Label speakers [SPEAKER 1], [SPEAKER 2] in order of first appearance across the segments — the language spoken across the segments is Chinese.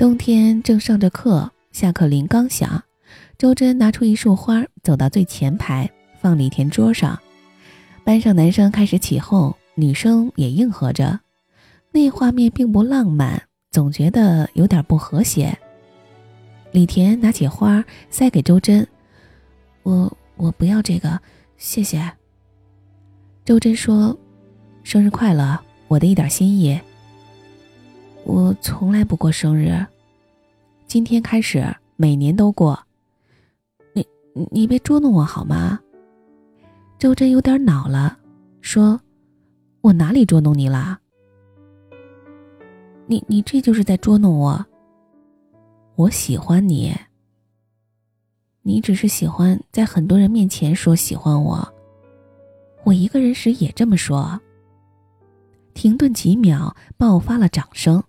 [SPEAKER 1] 冬天正上着课，下课铃刚响，周真拿出一束花，走到最前排，放李田桌上。班上男生开始起哄，女生也应和着。那画面并不浪漫，总觉得有点不和谐。李田拿起花塞给周真：“我我不要这个，谢谢。”周真说：“生日快乐，我的一点心意。”我从来不过生日，今天开始每年都过。你你别捉弄我好吗？周真有点恼了，说：“我哪里捉弄你了？你你这就是在捉弄我。我喜欢你，你只是喜欢在很多人面前说喜欢我，我一个人时也这么说。”停顿几秒，爆发了掌声。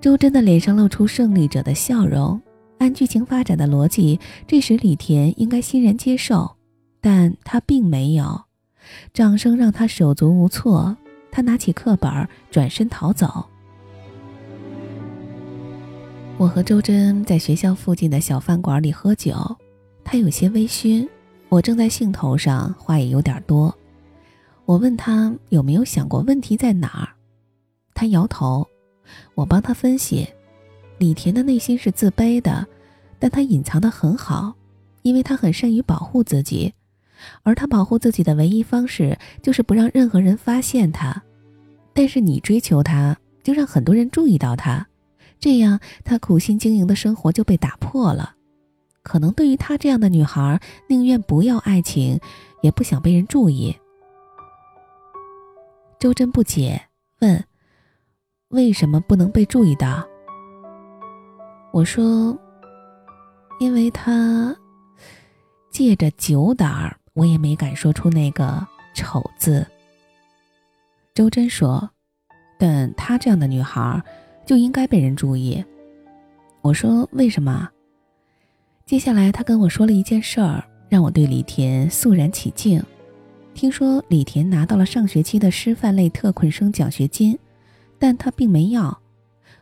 [SPEAKER 1] 周真的脸上露出胜利者的笑容。按剧情发展的逻辑，这时李田应该欣然接受，但他并没有。掌声让他手足无措，他拿起课本，转身逃走。我和周真在学校附近的小饭馆里喝酒，他有些微醺，我正在兴头上，话也有点多。我问他有没有想过问题在哪儿，他摇头。我帮他分析，李田的内心是自卑的，但他隐藏的很好，因为他很善于保护自己，而他保护自己的唯一方式就是不让任何人发现他。但是你追求他，就让很多人注意到他，这样他苦心经营的生活就被打破了。可能对于他这样的女孩，宁愿不要爱情，也不想被人注意。周真不解，问。为什么不能被注意到？我说，因为他借着酒胆儿，我也没敢说出那个丑字。周真说：“但她这样的女孩就应该被人注意。”我说：“为什么？”接下来他跟我说了一件事儿，让我对李田肃然起敬。听说李田拿到了上学期的师范类特困生奖学金。但他并没要。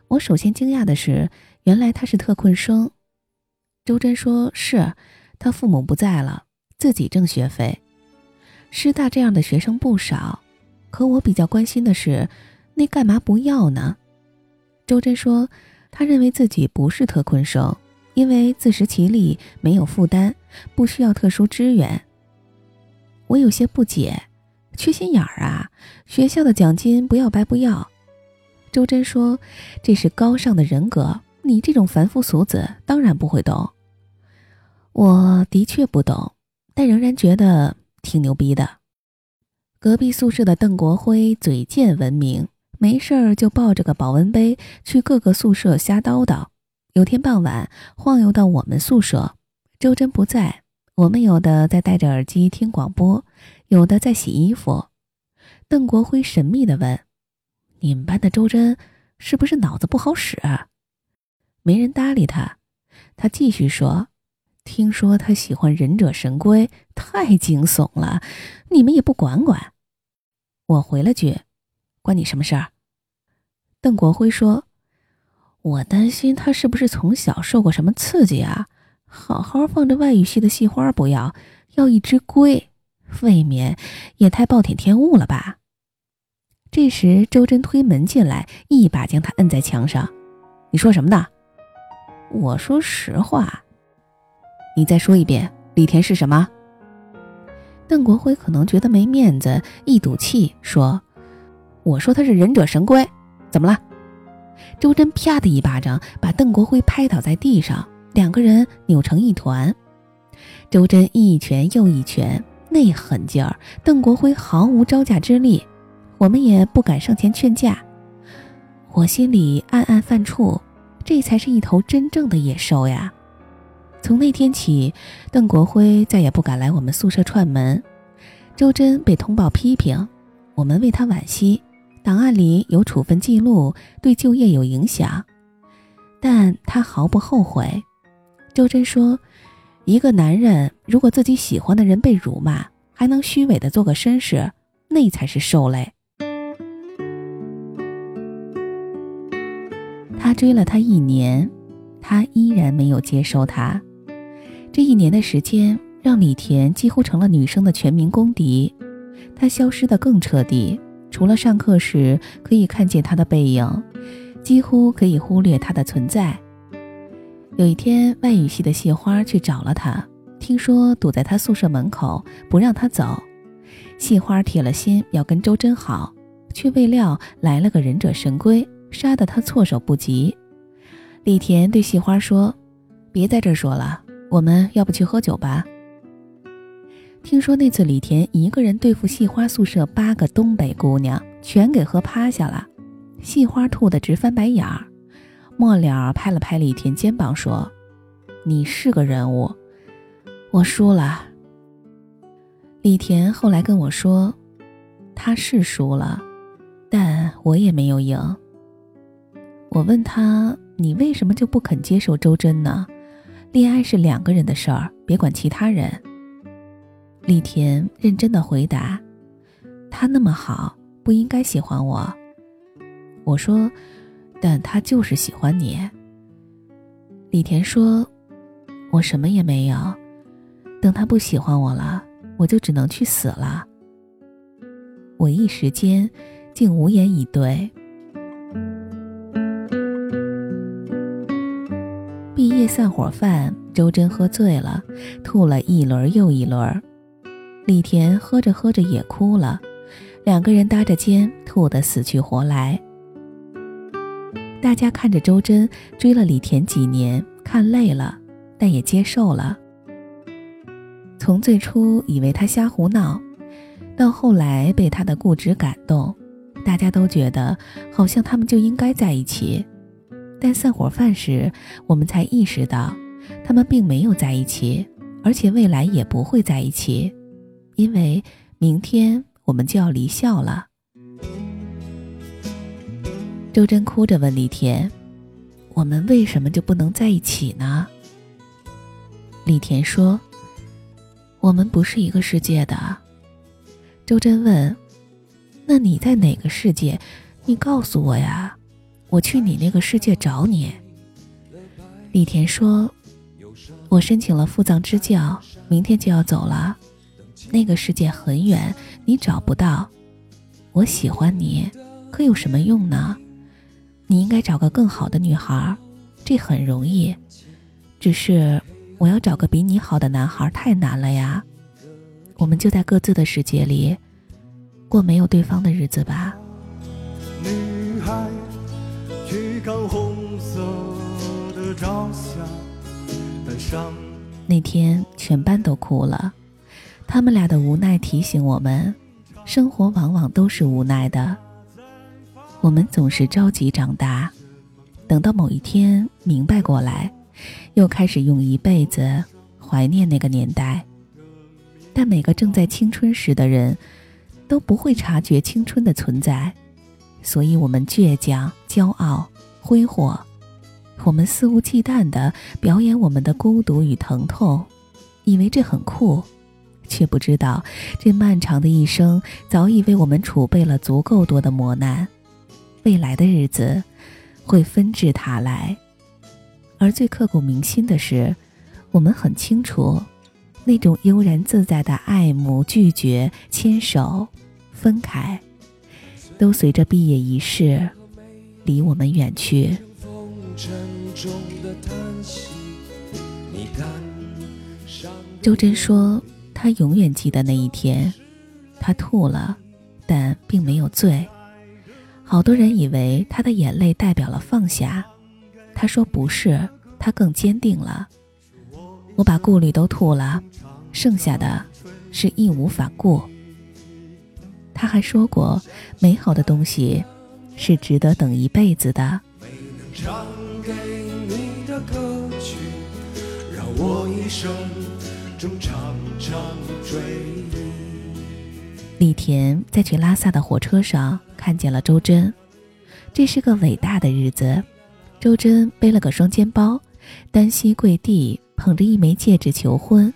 [SPEAKER 1] 我首先惊讶的是，原来他是特困生。周真说：“是，他父母不在了，自己挣学费。师大这样的学生不少，可我比较关心的是，那干嘛不要呢？”周真说：“他认为自己不是特困生，因为自食其力，没有负担，不需要特殊支援。”我有些不解，缺心眼儿啊！学校的奖金不要白不要。周真说：“这是高尚的人格，你这种凡夫俗子当然不会懂。我的确不懂，但仍然觉得挺牛逼的。”隔壁宿舍的邓国辉嘴贱闻名，没事儿就抱着个保温杯去各个宿舍瞎叨叨。有天傍晚，晃悠到我们宿舍，周真不在，我们有的在戴着耳机听广播，有的在洗衣服。邓国辉神秘地问。你们班的周真是不是脑子不好使？没人搭理他。他继续说：“听说他喜欢忍者神龟，太惊悚了。你们也不管管。”我回了句：“关你什么事儿？”邓国辉说：“我担心他是不是从小受过什么刺激啊？好好放着外语系的系花不要，要一只龟，未免也太暴殄天物了吧？”这时，周真推门进来，一把将他摁在墙上。“你说什么呢？”“我说实话。”“你再说一遍，李田是什么？”邓国辉可能觉得没面子，一赌气说：“我说他是忍者神龟，怎么了？”周真啪的一巴掌把邓国辉拍倒在地上，两个人扭成一团。周真一拳又一拳，那狠劲儿，邓国辉毫无招架之力。我们也不敢上前劝架，我心里暗暗犯怵，这才是一头真正的野兽呀！从那天起，邓国辉再也不敢来我们宿舍串门。周真被通报批评，我们为他惋惜，档案里有处分记录，对就业有影响，但他毫不后悔。周真说：“一个男人如果自己喜欢的人被辱骂，还能虚伪的做个绅士，那才是兽类。”他追了她一年，他依然没有接受他。这一年的时间，让李田几乎成了女生的全民公敌。他消失得更彻底，除了上课时可以看见他的背影，几乎可以忽略他的存在。有一天，外语系的谢花去找了他，听说堵在他宿舍门口不让他走。谢花铁了心要跟周真好，却未料来了个忍者神龟，杀得他措手不及。李田对细花说：“别在这说了，我们要不去喝酒吧？”听说那次李田一个人对付系花宿舍八个东北姑娘，全给喝趴下了，细花吐得直翻白眼儿。末了拍了拍李田肩膀说：“你是个人物，我输了。”李田后来跟我说：“他是输了，但我也没有赢。”我问他：“你为什么就不肯接受周真呢？恋爱是两个人的事儿，别管其他人。”李田认真的回答：“他那么好，不应该喜欢我。”我说：“但他就是喜欢你。”李田说：“我什么也没有，等他不喜欢我了，我就只能去死了。”我一时间竟无言以对。散伙饭，周真喝醉了，吐了一轮又一轮。李田喝着喝着也哭了，两个人搭着肩，吐得死去活来。大家看着周真追了李田几年，看累了，但也接受了。从最初以为他瞎胡闹，到后来被他的固执感动，大家都觉得好像他们就应该在一起。但散伙饭时，我们才意识到，他们并没有在一起，而且未来也不会在一起。因为明天我们就要离校了。周真哭着问李田：“我们为什么就不能在一起呢？”李田说：“我们不是一个世界的。”周真问：“那你在哪个世界？你告诉我呀，我去你那个世界找你。”李田说：“我申请了赴藏支教，明天就要走了。”那个世界很远，你找不到。我喜欢你，可有什么用呢？你应该找个更好的女孩，这很容易。只是我要找个比你好的男孩太难了呀。我们就在各自的世界里，过没有对方的日子吧。看红色的朝霞。那天全班都哭了。他们俩的无奈提醒我们，生活往往都是无奈的。我们总是着急长大，等到某一天明白过来，又开始用一辈子怀念那个年代。但每个正在青春时的人，都不会察觉青春的存在，所以我们倔强、骄傲、挥霍，我们肆无忌惮地表演我们的孤独与疼痛，以为这很酷。却不知道，这漫长的一生早已为我们储备了足够多的磨难，未来的日子会纷至沓来。而最刻骨铭心的是，我们很清楚，那种悠然自在的爱慕、拒绝、牵手、分开，都随着毕业仪式离我们远去。周真说。他永远记得那一天，他吐了，但并没有醉。好多人以为他的眼泪代表了放下，他说不是，他更坚定了。我把顾虑都吐了，剩下的是义无反顾。他还说过，美好的东西是值得等一辈子的。唱给你的歌曲，让我一生。李田在去拉萨的火车上看见了周真，这是个伟大的日子。周真背了个双肩包，单膝跪地，捧着一枚戒指求婚。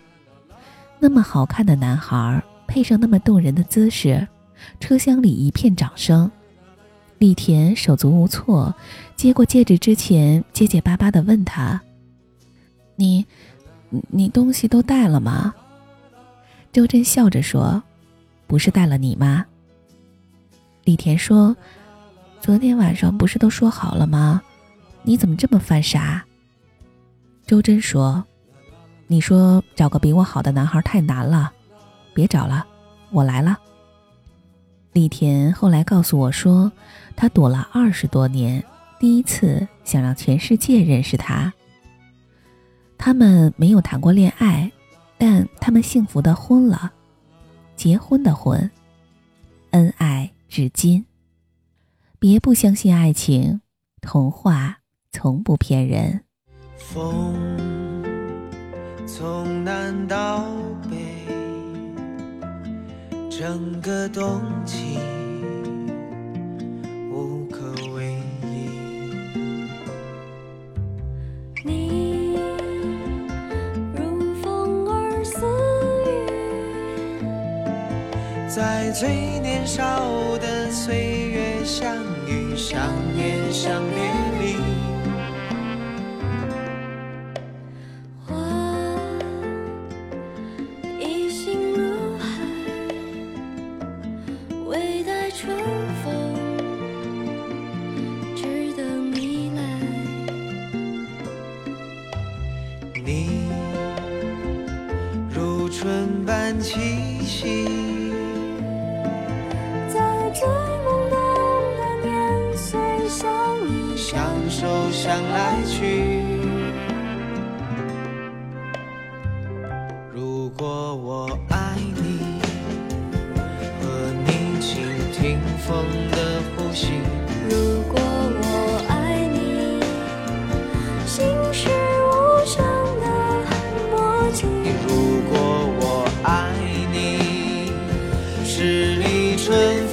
[SPEAKER 1] 那么好看的男孩，配上那么动人的姿势，车厢里一片掌声。丽田手足无措，接过戒指之前，结结巴巴的问他：“你，你东西都带了吗？”周真笑着说：“不是带了你吗？”丽田说：“昨天晚上不是都说好了吗？你怎么这么犯傻？”周真说：“你说找个比我好的男孩太难了，别找了，我来了。”丽田后来告诉我说，他躲了二十多年，第一次想让全世界认识他。他们没有谈过恋爱，但他们幸福的婚了，结婚的婚，恩爱至今。别不相信爱情，童话从不骗人。风从南到。整个冬季无可为依。你如风儿似雨，在最年少的岁月相遇、相恋、相守相来去。如果我爱你，和你倾听风的呼吸。如果我爱你，心事无声的默契。如果。
[SPEAKER 2] 随鱼儿相惜相